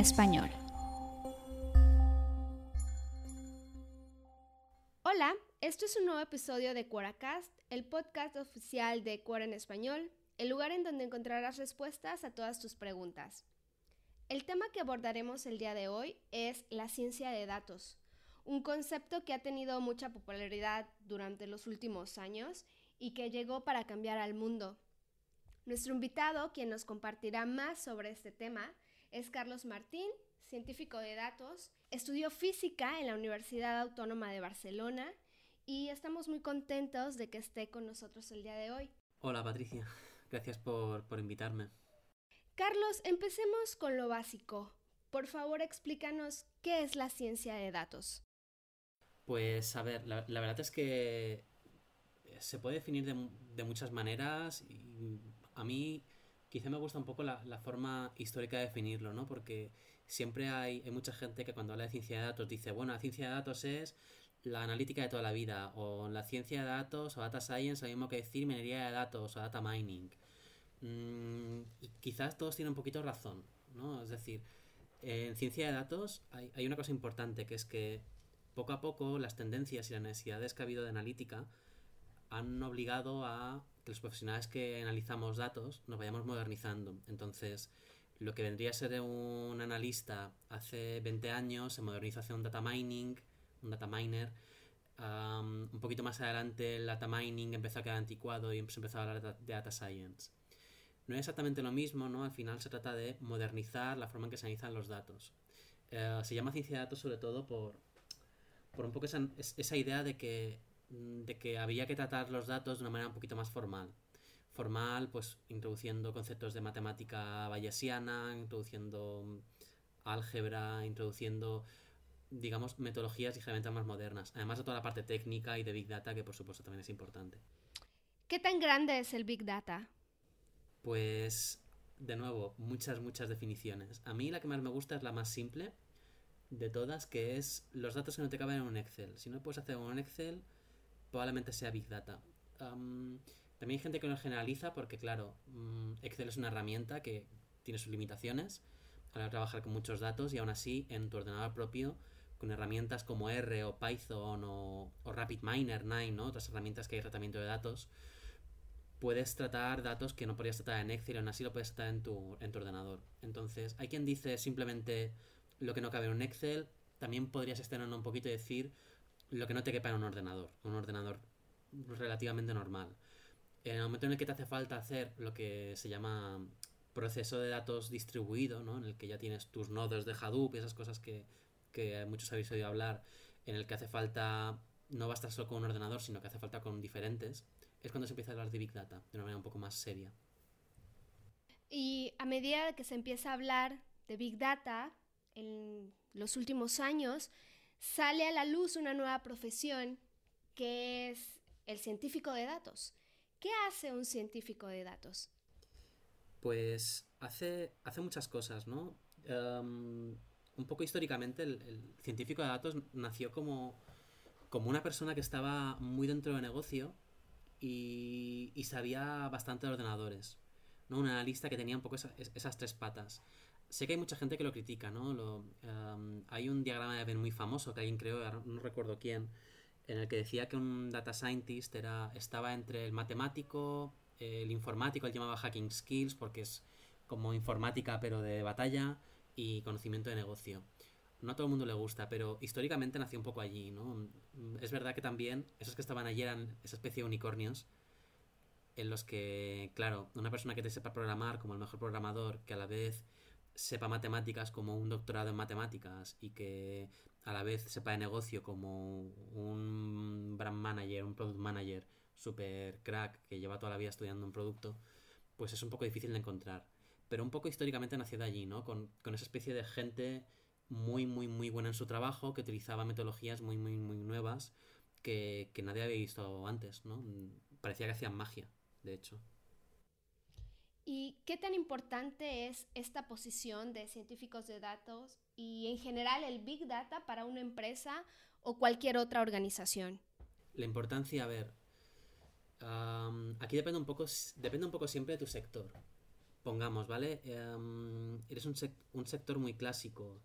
Español. Hola, esto es un nuevo episodio de Quoracast, el podcast oficial de Quora en español, el lugar en donde encontrarás respuestas a todas tus preguntas. El tema que abordaremos el día de hoy es la ciencia de datos, un concepto que ha tenido mucha popularidad durante los últimos años y que llegó para cambiar al mundo. Nuestro invitado, quien nos compartirá más sobre este tema, es Carlos Martín, científico de datos, estudió física en la Universidad Autónoma de Barcelona y estamos muy contentos de que esté con nosotros el día de hoy. Hola Patricia, gracias por, por invitarme. Carlos, empecemos con lo básico. Por favor, explícanos qué es la ciencia de datos. Pues a ver, la, la verdad es que se puede definir de, de, muchas maneras y a mí quizá me gusta un poco la, forma histórica de definirlo, ¿no? Porque siempre hay, mucha gente que cuando habla de ciencia de datos dice, bueno, la ciencia de datos es la analítica de toda la vida, o la ciencia de datos, o data science, lo mismo que decir minería de datos, o data mining. Mm, quizás todos tienen un poquito razón, ¿no? Es decir, en ciencia de datos hay, una cosa importante, que es que poco a poco las tendencias y las necesidades que ha habido de analítica han obligado a que los profesionales que analizamos datos nos vayamos modernizando. Entonces, lo que vendría a ser un analista hace 20 años se moderniza hacia un data mining, un data miner. Un poquito más adelante el data mining empezó a quedar anticuado y se empezó a hablar de data science. No es exactamente lo mismo, ¿no? Al final se trata de modernizar la forma en que se analizan los datos. Uh, se llama ciencia de datos sobre todo por, por un poco esa, esa idea de que, de que había que tratar los datos de una manera un poquito más formal. Formal, pues introduciendo conceptos de matemática bayesiana, introduciendo álgebra, introduciendo digamos, metodologías y herramientas más modernas, además de toda la parte técnica y de Big Data, que por supuesto también es importante. ¿Qué tan grande es el Big Data? Pues, de nuevo, muchas, muchas definiciones. A mí la que más me gusta es la más simple de todas, que es los datos que no te caben en un Excel. Si no puedes hacer un Excel, probablemente sea Big Data. También hay gente que lo generaliza porque, claro, um, Excel es una herramienta que tiene sus limitaciones a la hora de trabajar con muchos datos y aún así en tu ordenador propio con herramientas como R o Python o, o RapidMiner 9, ¿no? otras herramientas que hay tratamiento de datos, puedes tratar datos que no podrías tratar en Excel y aún así lo puedes tratar en tu, en tu ordenador. Entonces, hay quien dice simplemente lo que no cabe en un Excel, también podrías extenderlo un poquito y decir lo que no te quepa en un ordenador, un ordenador relativamente normal. En el momento en el que te hace falta hacer lo que se llama proceso de datos distribuido, ¿no? en el que ya tienes tus nodos de Hadoop y esas cosas que, que muchos habéis oído hablar, en el que hace falta, no basta solo con un ordenador, sino que hace falta con diferentes, es cuando se empieza a hablar de Big Data, de una manera un poco más seria. Y a medida que se empieza a hablar de Big Data, en los últimos años, sale a la luz una nueva profesión que es el científico de datos. ¿Qué hace un científico de datos? Pues hace, hace muchas cosas, ¿no? Um, un poco históricamente el, científico de datos nació como, como una persona que estaba muy dentro del negocio y, y sabía bastante de ordenadores. ¿no? Un analista que tenía un poco esa, esas tres patas. Sé que hay mucha gente que lo critica, ¿no? Lo, um, hay un diagrama de Venn muy famoso que alguien creó, no recuerdo quién, en el que decía que un data scientist era, estaba entre el matemático, el informático, él llamaba hacking skills porque es como informática pero de batalla y conocimiento de negocio. No a todo el mundo le gusta, pero históricamente nació un poco allí, ¿no? Es verdad que también esos que estaban allí eran esa especie de unicornios en los que, claro, una persona que te sepa programar como el mejor programador, que a la vez sepa matemáticas como un doctorado en matemáticas y que a la vez sepa de negocio como un brand manager, un product manager super crack que lleva toda la vida estudiando un producto, pues es un poco difícil de encontrar. Pero un poco históricamente nació de allí, ¿no? Con, con esa especie de gente muy, muy, muy buena en su trabajo, que utilizaba metodologías muy, muy, muy nuevas que, que nadie había visto antes, ¿no? Parecía que hacían magia, de hecho. ¿Y qué tan importante es esta posición de científicos de datos y en general el Big Data para una empresa o cualquier otra organización? La importancia, a ver, aquí depende un, poco, depende un poco siempre de tu sector. pongamos, ¿vale? Eres un, un, sector muy clásico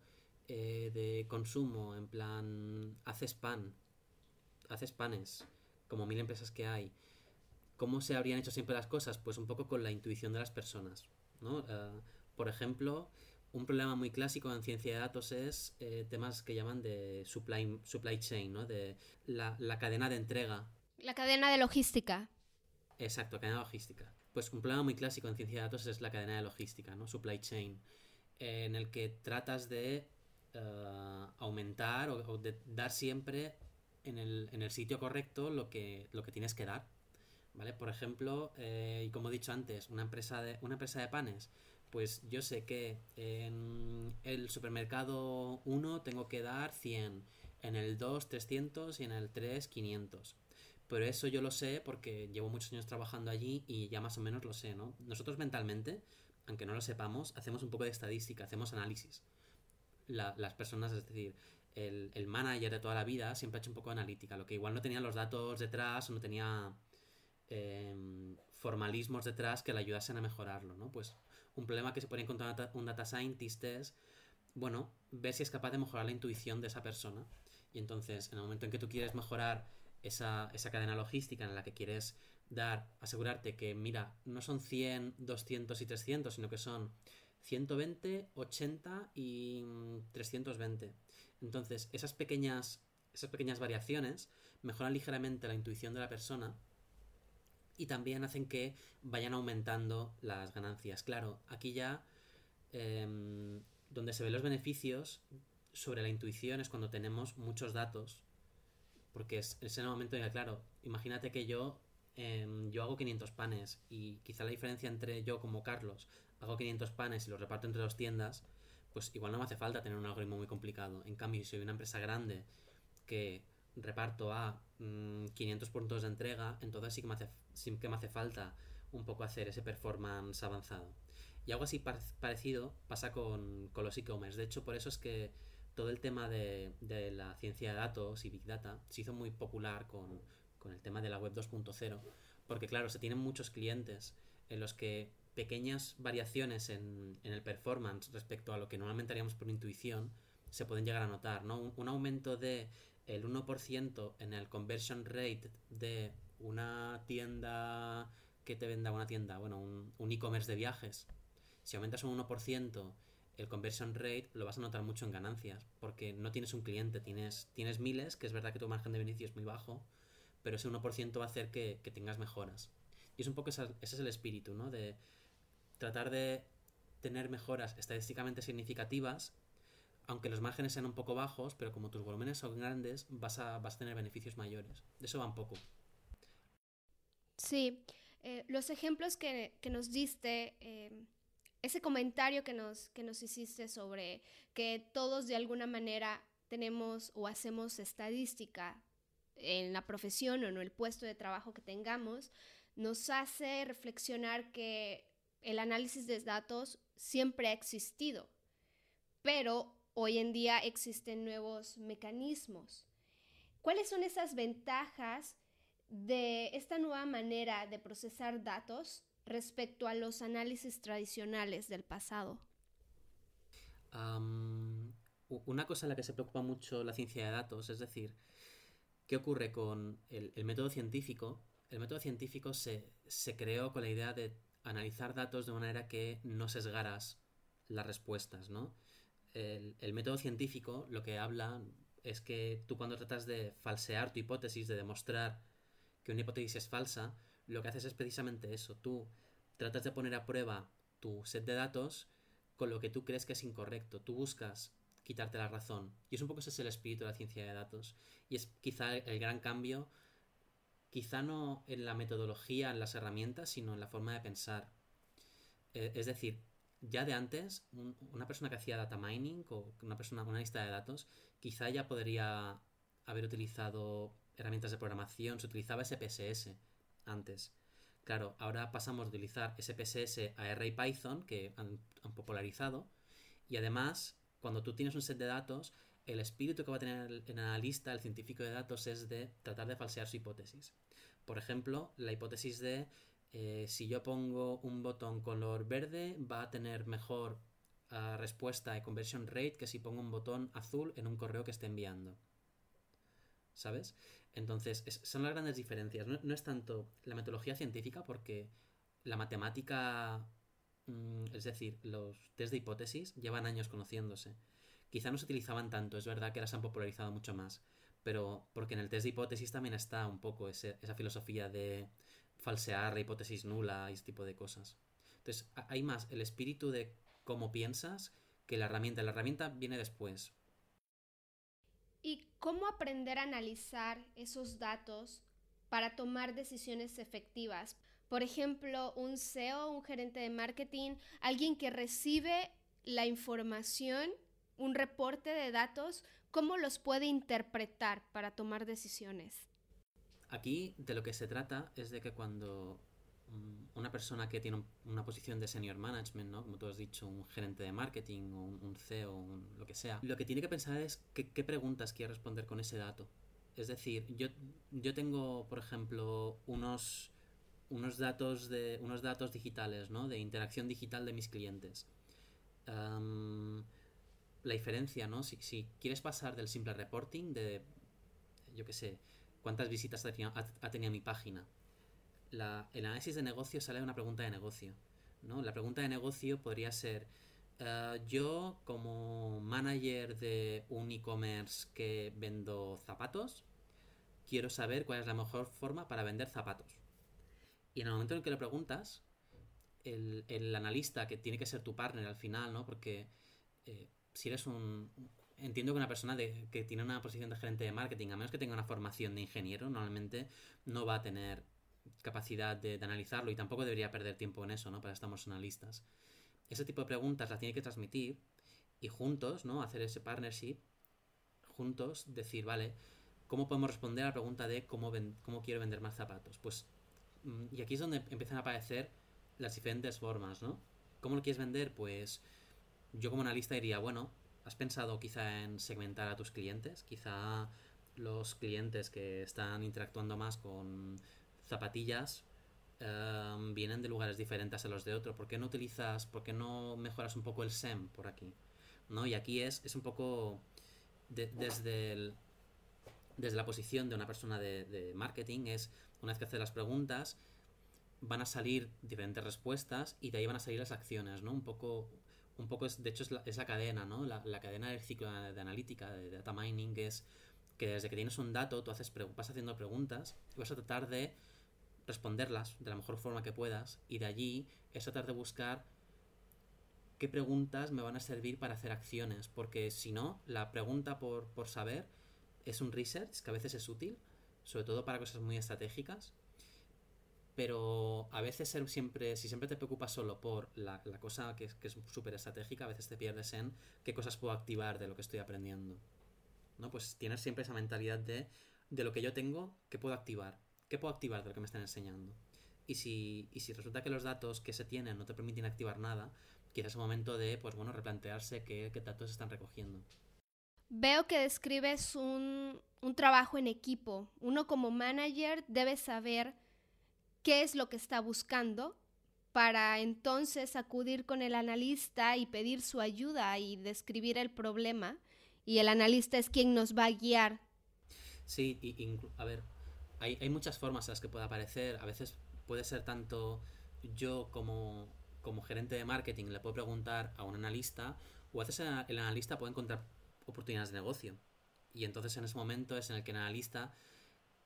eh, de consumo, en plan, haces pan, haces panes, como mil empresas que hay. ¿Cómo se habrían hecho siempre las cosas? Pues un poco con la intuición de las personas, ¿no? Eh, por ejemplo, un problema muy clásico en ciencia de datos es eh, temas que llaman de supply, supply chain, ¿no? De la, la cadena de entrega. La cadena de logística. Exacto, cadena logística. Pues un problema muy clásico en ciencia de datos es la cadena de logística, ¿no? Supply chain, en el que tratas de eh, aumentar o, de dar siempre en el, en el, sitio correcto lo que, lo que tienes que dar. ¿Vale? Por ejemplo, eh, y como he dicho antes, una empresa de, una empresa de panes, pues yo sé que en el supermercado 1 tengo que dar 100, en el 2 300 y en el 3 500. Pero eso yo lo sé porque llevo muchos años trabajando allí y ya más o menos lo sé, ¿no? Nosotros mentalmente, aunque no lo sepamos, hacemos un poco de estadística, hacemos análisis. las personas, es decir, el, el, manager de toda la vida siempre ha hecho un poco de analítica, lo que igual no tenía los datos detrás o no tenía em, formalismos detrás que le ayudasen a mejorarlo, ¿no? Pues un problema que se puede encontrar un data scientist es, bueno, ver si es capaz de mejorar la intuición de esa persona. Y entonces, en el momento en que tú quieres mejorar esa, cadena logística en la que quieres dar, asegurarte que, mira, no son 100, 200 y 300, sino que son 120, 80 y 320. Entonces, esas pequeñas, esas pequeñas variaciones mejoran ligeramente la intuición de la persona y también hacen que vayan aumentando las ganancias. Claro, aquí ya em, donde se ven los beneficios sobre la intuición es cuando tenemos muchos datos porque es, es en el momento en que, claro, imagínate que yo, em, yo hago 500 panes y quizá la diferencia entre yo como Carlos hago 500 panes y los reparto entre dos tiendas, pues igual no me hace falta tener un algoritmo muy complicado. En cambio, si soy una empresa grande que reparto a 500 mm, puntos de entrega, entonces sí que, me hace, sí que me hace falta un poco hacer ese performance avanzado. Y algo así parecido pasa con, con los e-commerce. De hecho, por eso es que todo el tema de, la ciencia de datos y Big Data se hizo muy popular con, el tema de la web 2.0, porque claro, se tienen muchos clientes en los que pequeñas variaciones en, el performance respecto a lo que normalmente haríamos por intuición se pueden llegar a notar, ¿no? Un, aumento de el 1% en el conversion rate de una tienda que te venda una tienda, bueno, un, e-commerce de viajes. Si aumentas un 1% el conversion rate lo vas a notar mucho en ganancias, porque no tienes un cliente, tienes, tienes miles, que es verdad que tu margen de beneficio es muy bajo, pero ese 1% va a hacer que, tengas mejoras. Y es un poco ese es el espíritu, ¿no? De tratar de tener mejoras estadísticamente significativas, aunque los márgenes sean un poco bajos, pero como tus volúmenes son grandes, vas a, vas a tener beneficios mayores. De eso va un poco. Sí, eh, los ejemplos que, nos diste... Eh ese comentario que nos, que nos hiciste sobre que todos de alguna manera tenemos o hacemos estadística en la profesión o en el puesto de trabajo que tengamos, nos hace reflexionar que el análisis de datos siempre ha existido, pero hoy en día existen nuevos mecanismos. ¿Cuáles son esas ventajas de esta nueva manera de procesar datos respecto a los análisis tradicionales del pasado? una cosa en la que se preocupa mucho la ciencia de datos, es decir, ¿qué ocurre con el, método científico? El método científico se, creó con la idea de analizar datos de manera que no sesgaras las respuestas, ¿no? El, método científico lo que habla es que tú cuando tratas de falsear tu hipótesis, de demostrar que una hipótesis es falsa, lo que haces es precisamente eso. Tú tratas de poner a prueba tu set de datos con lo que tú crees que es incorrecto. Tú buscas quitarte la razón. Y es un poco ese es el espíritu de la ciencia de datos. Y es quizá el gran cambio, quizá no en la metodología, en las herramientas, sino en la forma de pensar. Eh, es decir, ya de antes, una persona que hacía data mining o una persona, una lista de datos, quizá ya podría haber utilizado herramientas de programación, se utilizaba SPSS antes. Claro, ahora pasamos de utilizar SPSS a R y Python, que han, popularizado, y además, cuando tú tienes un set de datos, el espíritu que va a tener el, analista, el científico de datos, es de tratar de falsear su hipótesis. Por ejemplo, la hipótesis de eh, si yo pongo un botón color verde va a tener mejor uh, respuesta de conversion rate que si pongo un botón azul en un correo que esté enviando. ¿Sabes? Entonces, es, son las grandes diferencias. No, no, es tanto la metodología científica porque la matemática, mm, es decir, los test de hipótesis llevan años conociéndose. Quizá no se utilizaban tanto, es verdad que las han popularizado mucho más, pero porque en el test de hipótesis también está un poco esa filosofía de falsear hipótesis nula y ese tipo de cosas. Entonces, hay más el espíritu de cómo piensas que la herramienta. La herramienta viene después. ¿Y cómo aprender a analizar esos datos para tomar decisiones efectivas? Por ejemplo, un CEO, un gerente de marketing, alguien que recibe la información, un reporte de datos, ¿cómo los puede interpretar para tomar decisiones? Aquí de lo que se trata es de que cuando mm, una persona que tiene una posición de senior management, ¿no? Como tú has dicho, un gerente de marketing o un, CEO, un, lo que sea, lo que tiene que pensar es qué, qué preguntas quiere responder con ese dato. Es decir, yo, yo tengo, por ejemplo, unos, unos, datos de, unos datos digitales, ¿no? De interacción digital de mis clientes. La diferencia, ¿no? Si, si, quieres pasar del simple reporting de, yo qué sé, cuántas visitas ha tenido, mi página. El análisis de negocio sale de una pregunta de negocio. ¿no? La pregunta de negocio podría ser, uh, yo como manager de un e-commerce que vendo zapatos, quiero saber cuál es la mejor forma para vender zapatos. Y en el momento en que lo preguntas, el, el analista, que tiene que ser tu partner al final, ¿no? Porque eh, si eres un, entiendo que una persona de, que tiene una posición de gerente de marketing, a menos que tenga una formación de ingeniero, normalmente no va a tener capacidad de, analizarlo y tampoco debería perder tiempo en eso, ¿no? Para estamos analistas. Ese tipo de preguntas las tiene que transmitir y juntos, ¿no? Hacer ese partnership, juntos decir, vale, ¿cómo podemos responder a la pregunta de cómo, ven, cómo quiero vender más zapatos? Pues, mm, y aquí es donde empiezan a aparecer las diferentes formas, ¿no? ¿Cómo lo quieres vender? Pues yo como analista diría, bueno, ¿Has pensado quizá en segmentar a tus clientes? Quizá los clientes que están interactuando más con zapatillas um, vienen de lugares diferentes a los de otro. ¿Por qué no utilizas, por qué no mejoras un poco el SEM por aquí? ¿No? Y aquí es, es un poco de, desde, el, desde la posición de una persona de, de marketing, es una vez que haces las preguntas, van a salir diferentes respuestas y de ahí van a salir las acciones, ¿no? Un poco un poco es, de hecho es la, es la cadena, ¿no? La, la, cadena del ciclo de, analítica, de, data mining, es que desde que tienes un dato, tú haces vas haciendo preguntas y vas a tratar de responderlas de la mejor forma que puedas y de allí es tratar de buscar qué preguntas me van a servir para hacer acciones, porque si no, la pregunta por, por saber es un research que a veces es útil, sobre todo para cosas muy estratégicas, pero a veces ser siempre, si siempre te preocupas solo por la, la cosa que, que es súper estratégica, a veces te pierdes en qué cosas puedo activar de lo que estoy aprendiendo. ¿No? Pues tienes siempre esa mentalidad de, de lo que yo tengo, ¿qué puedo activar? ¿Qué puedo activar de lo que me están enseñando? Y si, y si resulta que los datos que se tienen no te permiten activar nada, quizás es un momento de, pues bueno, replantearse qué, qué datos están recogiendo. Veo que describes un, un trabajo en equipo. Uno como manager debe saber qué es lo que está buscando para entonces acudir con el analista y pedir su ayuda y describir el problema y el analista es quien nos va a guiar. Sí, y, a ver, hay, hay, muchas formas en las que puede aparecer. A veces puede ser tanto yo como, como gerente de marketing le puedo preguntar a un analista o a veces el analista puede encontrar oportunidades de negocio. Y entonces en ese momento es en el que el analista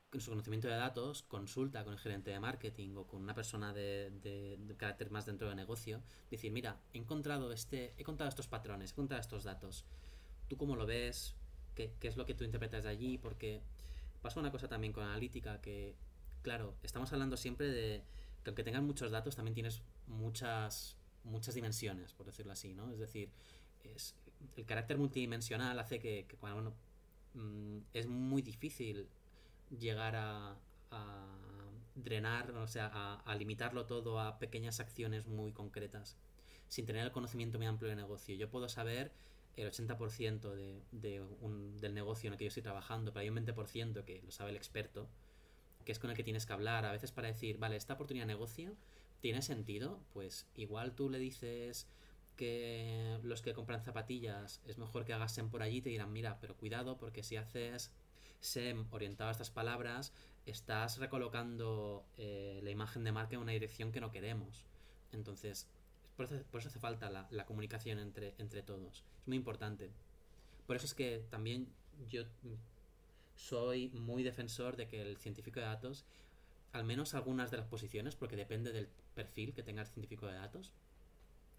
con su conocimiento de datos, consulta con el gerente de marketing o con una persona de, de, de, carácter más dentro del negocio, decir, mira, he encontrado este, he encontrado estos patrones, he encontrado estos datos. ¿Tú cómo lo ves? ¿Qué, qué es lo que tú interpretas de allí? Porque pasa una cosa también con analítica que, claro, estamos hablando siempre de que aunque tengas muchos datos, también tienes muchas, muchas dimensiones, por decirlo así, ¿no? Es decir, es, el carácter multidimensional hace que, que bueno, mmm, es muy difícil llegar a, drenar, o sea, a, limitarlo todo a pequeñas acciones muy concretas, sin tener el conocimiento muy amplio de negocio. Yo puedo saber el 80% de, de un, del negocio en el que yo estoy trabajando, pero hay un 20% que lo sabe el experto, que es con el que tienes que hablar. A veces para decir, vale, esta oportunidad de negocio tiene sentido, pues igual tú le dices que los que compran zapatillas es mejor que hagas SEM por allí, te dirán, mira, pero cuidado porque si haces SEM orientado a estas palabras, estás recolocando eh, la imagen de marca en una dirección que no queremos. Entonces, por eso, hace falta la, la, comunicación entre, entre todos. Es muy importante. Por eso es que también yo soy muy defensor de que el científico de datos, al menos algunas de las posiciones, porque depende del perfil que tenga el científico de datos,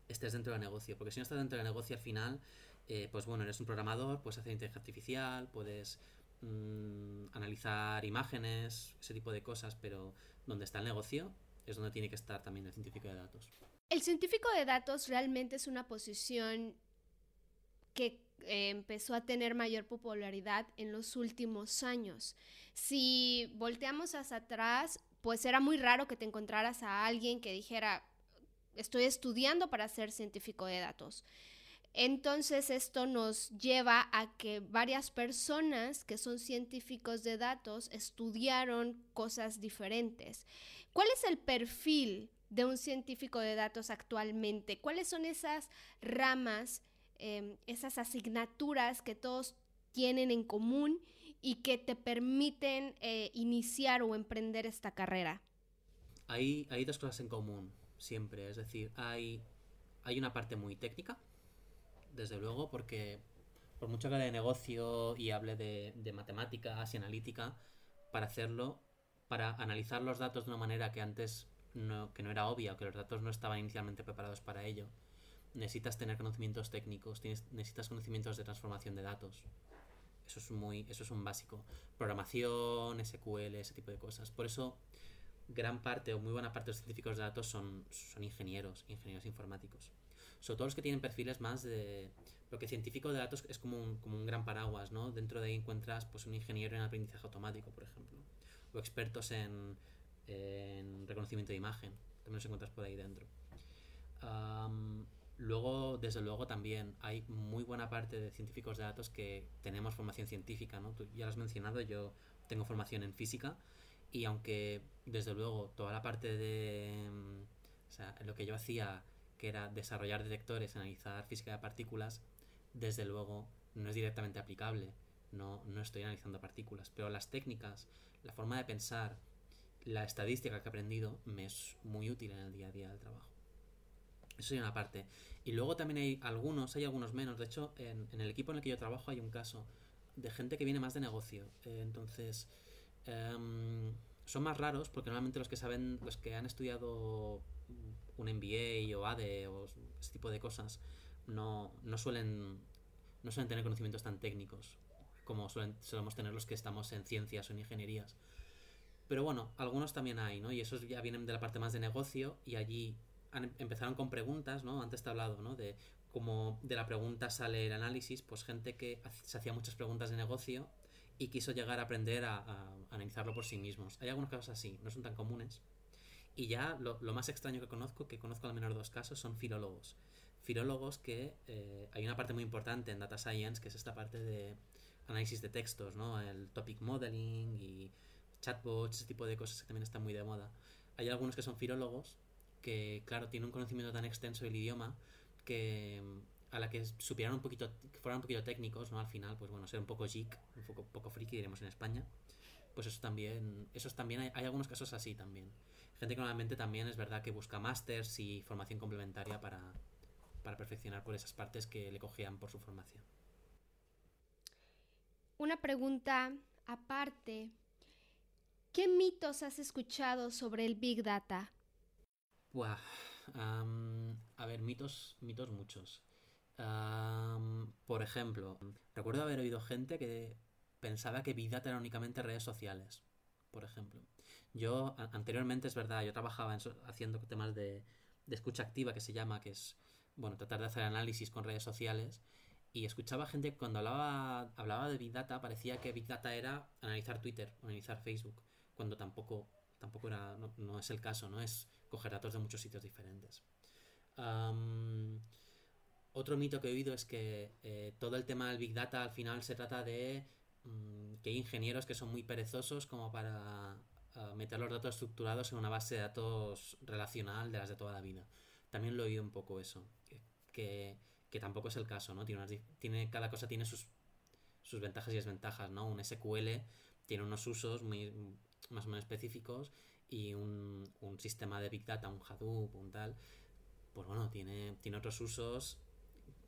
estés dentro del negocio. Porque si no estás dentro del negocio al final, eh, pues bueno, eres un programador, puedes hacer inteligencia artificial, puedes mm, analizar imágenes, ese tipo de cosas, pero donde está el negocio es donde tiene que estar también el científico de datos. El científico de datos realmente es una posición que eh, empezó a tener mayor popularidad en los últimos años. Si volteamos hacia atrás, pues era muy raro que te encontraras a alguien que dijera, estoy estudiando para ser científico de datos. Entonces esto nos lleva a que varias personas que son científicos de datos estudiaron cosas diferentes. ¿Cuál es el perfil de un científico de datos actualmente? ¿Cuáles son esas ramas, em, esas asignaturas que todos tienen en común y que te permiten eh, iniciar o emprender esta carrera? Hay, dos cosas en común siempre. Es decir, hay una parte muy técnica, desde luego, porque por mucho que hable de negocio y hable de, matemáticas y analítica, para hacerlo, para analizar los datos de una manera que antes no, que no era obvia, que los datos no estaban inicialmente preparados para ello, necesitas tener conocimientos técnicos, tienes, necesitas conocimientos de transformación de datos. Eso es muy, eso es un básico. Programación, SQL, ese tipo de cosas. Por eso gran parte o muy buena parte de los científicos de datos son, son ingenieros, ingenieros informáticos. Sobre todo los que tienen perfiles más de... Lo que científico de datos es como un, como un gran paraguas, ¿no? Dentro de ahí encuentras pues un ingeniero en aprendizaje automático, por ejemplo. O expertos en, en reconocimiento de imagen. También los encuentras por ahí dentro. luego, desde luego, también hay muy buena parte de científicos de datos que tenemos formación científica, ¿no? Tú ya lo has mencionado, yo tengo formación en física y aunque, desde luego, toda la parte de... Mm, o sea, lo que yo hacía, que era desarrollar detectores, analizar física de partículas, desde luego no es directamente aplicable. No, no estoy analizando partículas. Pero las técnicas, la forma de pensar, la estadística que he aprendido me es muy útil en el día a día del trabajo. Eso es una parte. Y luego también hay algunos, hay algunos menos. De hecho, en, el equipo en el que yo trabajo hay un caso de gente que viene más de negocio. Eh, entonces, Em, son más raros porque normalmente los que saben, los que han estudiado un MBA o ADE o ese tipo de cosas, no, no, suelen, no suelen tener conocimientos tan técnicos como suelen, solemos tener los que estamos en ciencias o en ingenierías. Pero bueno, algunos también hay, ¿no? Y esos ya vienen de la parte más de negocio y allí empezaron con preguntas, ¿no? Antes te he hablado, ¿no? De cómo de la pregunta sale el análisis, pues gente que se hacía muchas preguntas de negocio y quiso llegar a aprender a, analizarlo por sí mismos. Hay algunos casos así, no son tan comunes. Y ya lo, más extraño que conozco, que conozco al menos dos casos, son filólogos. Filólogos que eh, hay una parte muy importante en Data Science, que es esta parte de análisis de textos, ¿no? El topic modeling y chatbots, ese tipo de cosas que también están muy de moda. Hay algunos que son filólogos que, claro, tienen un conocimiento tan extenso del idioma que a la que supieran un poquito, que fueran un poquito técnicos, ¿no? Al final, pues bueno, ser un poco geek, un poco, poco friki, diremos en España. Pues eso también, esos también hay, hay algunos casos así también. Gente que normalmente también es verdad que busca másters y formación complementaria para, para perfeccionar por esas partes que le cogían por su formación. Una pregunta aparte. ¿Qué mitos has escuchado sobre el Big Data? Buah, a ver, mitos, mitos muchos por ejemplo, recuerdo haber oído gente que pensaba que Big Data era únicamente redes sociales, por ejemplo. Yo, anteriormente, es verdad, yo trabajaba haciendo temas de, escucha activa, que se llama, que es, bueno, tratar de hacer análisis con redes sociales, y escuchaba gente que cuando hablaba, hablaba de Big Data, parecía que Big Data era analizar Twitter analizar Facebook, cuando tampoco, tampoco era, no, es el caso, ¿no? Es coger datos de muchos sitios diferentes. Otro mito que he oído es que eh, todo el tema del Big Data al final se trata de mm, que hay ingenieros que son muy perezosos como para a meter los datos estructurados en una base de datos relacional de las de toda la vida. También lo he oído un poco eso, que, que tampoco es el caso, ¿no? Tiene cada cosa tiene sus, sus ventajas y desventajas, ¿no? Un SQL tiene unos usos muy más o menos específicos y un, un sistema de Big Data, un Hadoop, un tal, pues bueno, tiene, tiene otros usos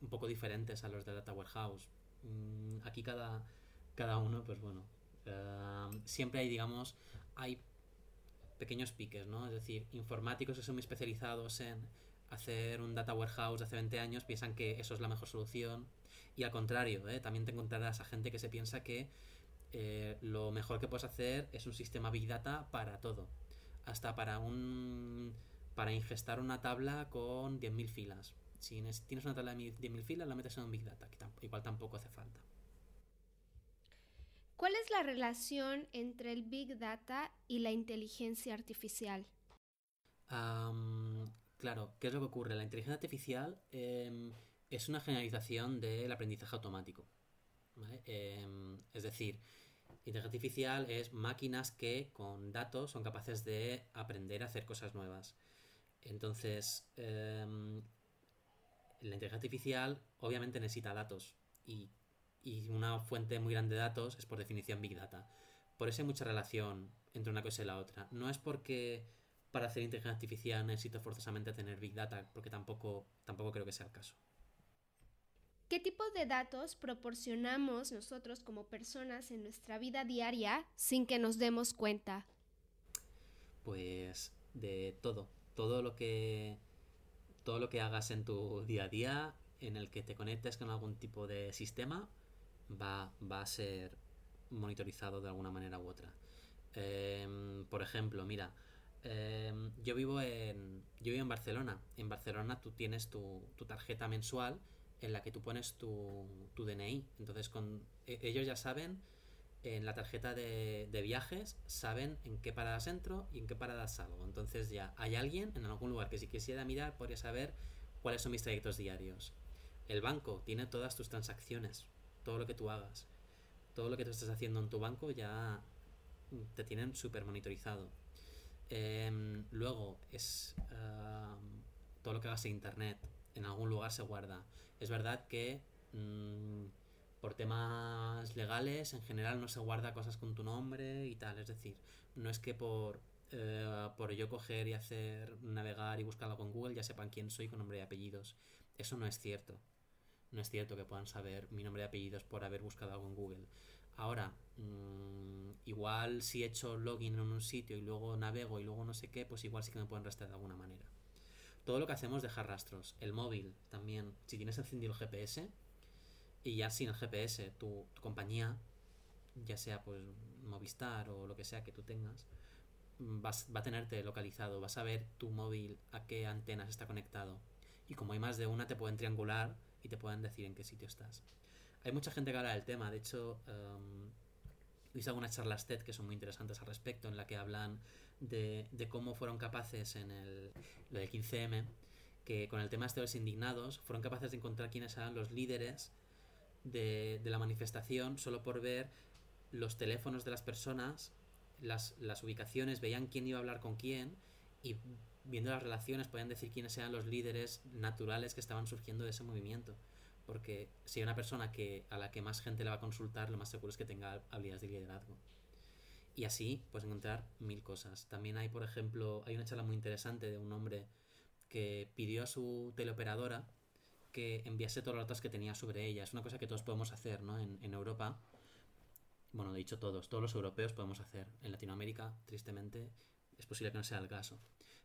un poco diferentes a los de Data Warehouse. Mm, aquí cada, cada uno, pues bueno, eh, siempre hay, digamos, hay pequeños piques, ¿no? Es decir, informáticos que son muy especializados en hacer un data warehouse de hace 20 años piensan que eso es la mejor solución. Y al contrario, ¿eh? también te encontrarás a gente que se piensa que eh, lo mejor que puedes hacer es un sistema Big Data para todo. Hasta para un para ingestar una tabla con 10.000 filas. Si tienes una tabla de 10.000 filas, la metes en un Big Data, que igual tampoco hace falta. ¿Cuál es la relación entre el Big Data y la inteligencia artificial? claro, ¿qué es lo que ocurre? La inteligencia artificial em, es una generalización del aprendizaje automático. Em, es decir, inteligencia artificial es máquinas que con datos son capaces de aprender a hacer cosas nuevas. Entonces, em, la inteligencia artificial obviamente necesita datos y, una fuente muy grande de datos es por definición Big Data. Por eso hay mucha relación entre una cosa y la otra. No es porque para hacer inteligencia artificial necesito forzosamente tener Big Data, porque tampoco, tampoco creo que sea el caso. ¿Qué tipo de datos proporcionamos nosotros como personas en nuestra vida diaria sin que nos demos cuenta? Pues de todo todo lo que todo lo que hagas en tu día a día en el que te conectes con algún tipo de sistema va, a ser monitorizado de alguna manera u otra. Em, por ejemplo, mira, em, yo vivo en yo vivo en Barcelona. En Barcelona tú tienes tu, tarjeta mensual en la que tú pones tu, DNI. Entonces e, ellos ya saben en la tarjeta de, viajes saben en qué paradas entro y en qué paradas salgo. Entonces ya hay alguien en algún lugar que si quisiera mirar podría saber cuáles son mis trayectos diarios. El banco tiene todas tus transacciones, todo lo que tú hagas. Todo lo que tú estás haciendo en tu banco ya te tienen súper monitorizado. Em, luego es todo lo que hagas en internet. En algún lugar se guarda. Es verdad que... Mm, por temas legales, en general no se guarda cosas con tu nombre y tal. Es decir, no es que por, eh, por yo coger y hacer navegar y buscarlo con Google ya sepan quién soy con nombre y apellidos. Eso no es cierto. No es cierto que puedan saber mi nombre y apellidos por haber buscado algo en Google. Ahora, mm, igual si he hecho login en un sitio y luego navego y luego no sé qué, pues igual sí que me pueden rastrear de alguna manera. Todo lo que hacemos es dejar rastros. El móvil también. Si tienes encendido el GPS, y ya sin el GPS, tu, compañía, ya sea pues Movistar o lo que sea que tú tengas, vas, va a tenerte localizado, vas a ver tu móvil a qué antenas está conectado. Y como hay más de una, te pueden triangular y te pueden decir en qué sitio estás. Hay mucha gente que habla del tema, de hecho, um, hice algunas charlas TED que son muy interesantes al respecto, en la que hablan de, de cómo fueron capaces en el, lo del 15M, que con el tema este de los indignados, fueron capaces de encontrar quiénes eran los líderes de, la manifestación solo por ver los teléfonos de las personas, las, las ubicaciones, veían quién iba a hablar con quién y viendo las relaciones podían decir quiénes eran los líderes naturales que estaban surgiendo de ese movimiento. Porque si hay una persona que, a la que más gente le va a consultar, lo más seguro es que tenga habilidades de liderazgo. Y así puedes encontrar mil cosas. También hay, por ejemplo, hay una charla muy interesante de un hombre que pidió a su teleoperadora que enviase todos los datos que tenía sobre ella. Es una cosa que todos podemos hacer, ¿no? En, Europa. Bueno, de dicho todos, todos los europeos podemos hacer. En Latinoamérica, tristemente, es posible que no sea el caso.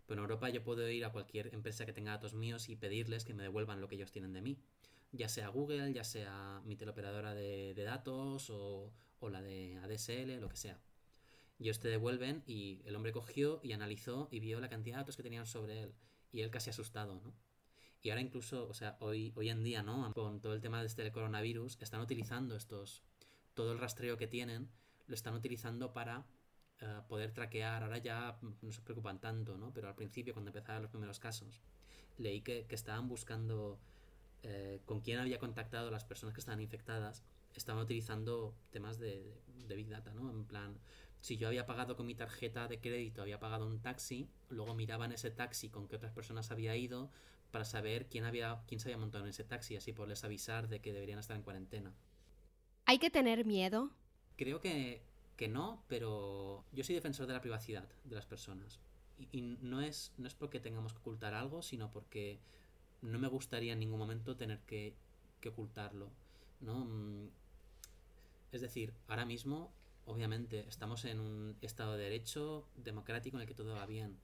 Pero en Europa yo puedo ir a cualquier empresa que tenga datos míos y pedirles que me devuelvan lo que ellos tienen de mí. Ya sea Google, ya sea mi teleoperadora de, datos o, o la de ADSL, lo que sea. Y ellos te devuelven y el hombre cogió y analizó y vio la cantidad de datos que tenían sobre él. Y él casi asustado, ¿no? Y ahora incluso, o sea, hoy, hoy en día, ¿no? Con todo el tema de este coronavirus, están utilizando estos, todo el rastreo que tienen, lo están utilizando para poder traquear. Ahora ya no se preocupan tanto, ¿no? Pero al principio, cuando empezaron los primeros casos, leí que, estaban buscando eh, con quién había contactado las personas que estaban infectadas. Estaban utilizando temas de, de Big Data, ¿no? En plan, si yo había pagado con mi tarjeta de crédito, había pagado un taxi, luego miraba en ese taxi con qué otras personas había ido para saber quién, había, quién se había montado en ese taxi, así poderles avisar de que deberían estar en cuarentena. ¿Hay que tener miedo? Creo que, que no, pero yo soy defensor de la privacidad de las personas. Y, no, es, no es porque tengamos que ocultar algo, sino porque no me gustaría en ningún momento tener que, ocultarlo. ¿no? Mm, es decir, ahora mismo, obviamente, estamos en un estado de derecho democrático en el que todo va bien.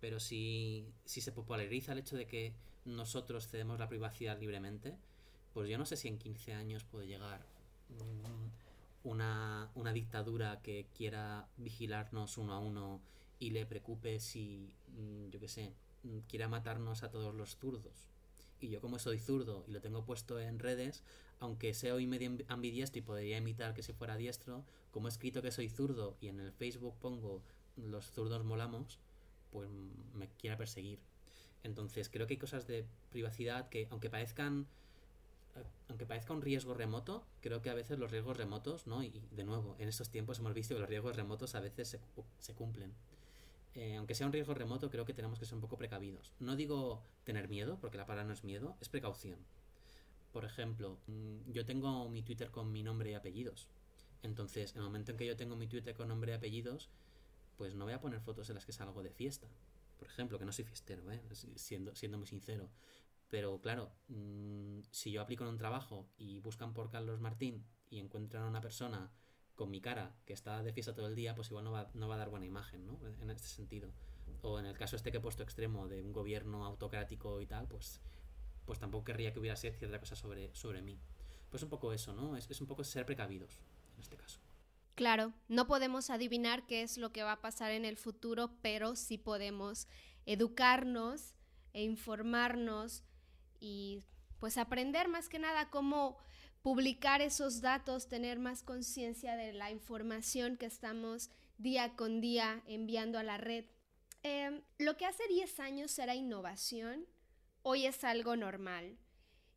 Pero si, si se populariza el hecho de que nosotros cedemos la privacidad libremente, pues yo no sé si en 15 años puede llegar una, una dictadura que quiera vigilarnos uno a uno y le preocupe si, mm, yo qué sé, quiera matarnos a todos los zurdos. Y yo como soy zurdo y lo tengo puesto en redes, aunque sea hoy medio ambidiestro y podría imitar que si fuera diestro, como he escrito que soy zurdo y en el Facebook pongo los zurdos molamos, pues me quiera perseguir. Entonces creo que hay cosas de privacidad que aunque parezcan aunque parezca un riesgo remoto, creo que a veces los riesgos remotos, ¿no? Y de nuevo, en estos tiempos hemos visto que los riesgos remotos a veces se, cumplen. Eh, aunque sea un riesgo remoto, creo que tenemos que ser un poco precavidos. No digo tener miedo, porque la palabra no es miedo, es precaución. Por ejemplo, mm, yo tengo mi Twitter con mi nombre y apellidos. Entonces, en el momento en que yo tengo mi Twitter con nombre y apellidos, pues no voy a poner fotos en las que salgo de fiesta. Por ejemplo, que no soy fiestero, ¿eh? siendo muy sincero. Pero claro, mmm, si yo aplico en un trabajo y buscan por Carlos Martín y encuentran a una persona con mi cara que está de fiesta todo el día, pues igual no va, no va a dar buena imagen, ¿no? En este sentido. O en el caso este que he puesto extremo de un gobierno autocrático y tal, pues, pues tampoco querría que hubiera cierta cosa sobre, sobre mí. Pues un poco eso, ¿no? Es, es un poco ser precavidos en este caso. Claro, no podemos adivinar qué es lo que va a pasar en el futuro, pero sí podemos educarnos e informarnos y pues aprender más que nada cómo publicar esos datos, tener más conciencia de la información que estamos día con día enviando a la red. Eh, lo que hace 10 años era innovación, hoy es algo normal.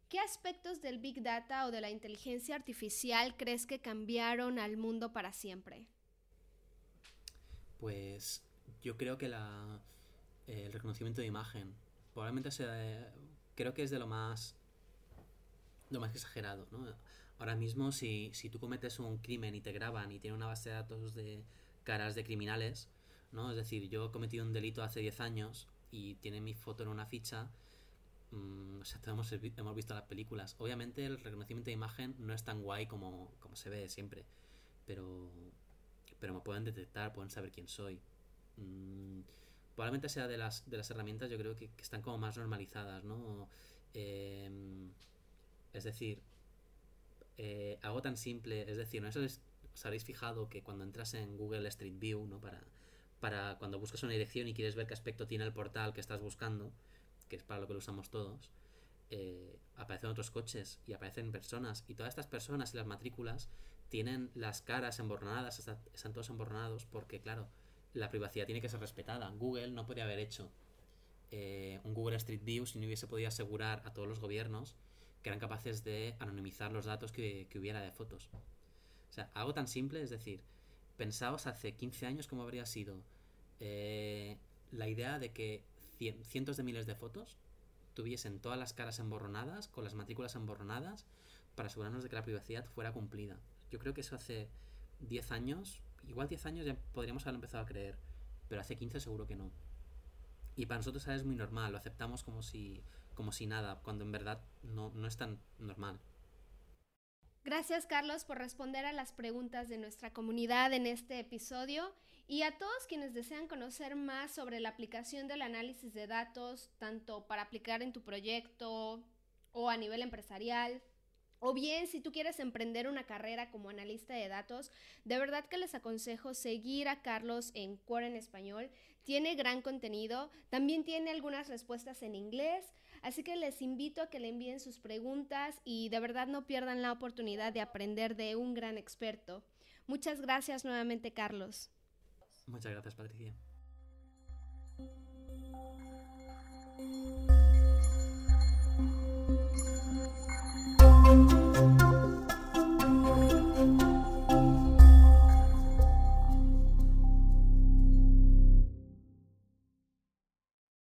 ¿Qué aspectos del Big Data o de la inteligencia artificial crees que cambiaron al mundo para siempre? Pues yo creo que la, el reconocimiento de imagen probablemente sea, creo que es de lo más lo más exagerado, ¿no? Ahora mismo, si, si tú cometes un crimen y te graban y tiene una base de datos de caras de criminales, ¿no? Es decir, yo he cometido un delito hace 10 años y tiene mi foto en una ficha, mmm, o sea, hemos, hemos visto las películas. Obviamente el reconocimiento de imagen no es tan guay como, como se ve siempre, pero, pero me pueden detectar, pueden saber quién soy. Mm, probablemente sea de las, de las herramientas, yo creo que, están como más normalizadas, ¿no? Eh, es decir, eh, algo tan simple, es decir, ¿no os, os habéis fijado que cuando entras en Google Street View, ¿no? Para, para cuando buscas una dirección y quieres ver qué aspecto tiene el portal que estás buscando, que es para lo que lo usamos todos, eh, aparecen otros coches y aparecen personas. Y todas estas personas y las matrículas tienen las caras emborronadas, están todos emborronados porque, claro, la privacidad tiene que ser respetada. Google no podría haber hecho eh, un Google Street View si no hubiese podido asegurar a todos los gobiernos que eran capaces de anonimizar los datos que, que hubiera de fotos. O sea, algo tan simple, es decir, pensaos hace 15 años cómo habría sido eh, la idea de que cientos de miles de fotos tuviesen todas las caras emborronadas, con las matrículas emborronadas, para asegurarnos de que la privacidad fuera cumplida. Yo creo que eso hace 10 años, igual 10 años ya podríamos haber empezado a creer, pero hace 15 seguro que no. Y para nosotros es muy normal, lo aceptamos como si, como si nada, cuando en verdad no, no es tan normal. Gracias Carlos por responder a las preguntas de nuestra comunidad en este episodio y a todos quienes desean conocer más sobre la aplicación del análisis de datos, tanto para aplicar en tu proyecto o a nivel empresarial, o bien, si tú quieres emprender una carrera como analista de datos, de verdad que les aconsejo seguir a Carlos en Core en Español. Tiene gran contenido, también tiene algunas respuestas en inglés, así que les invito a que le envíen sus preguntas y de verdad no pierdan la oportunidad de aprender de un gran experto. Muchas gracias nuevamente, Carlos. Muchas gracias, Patricia.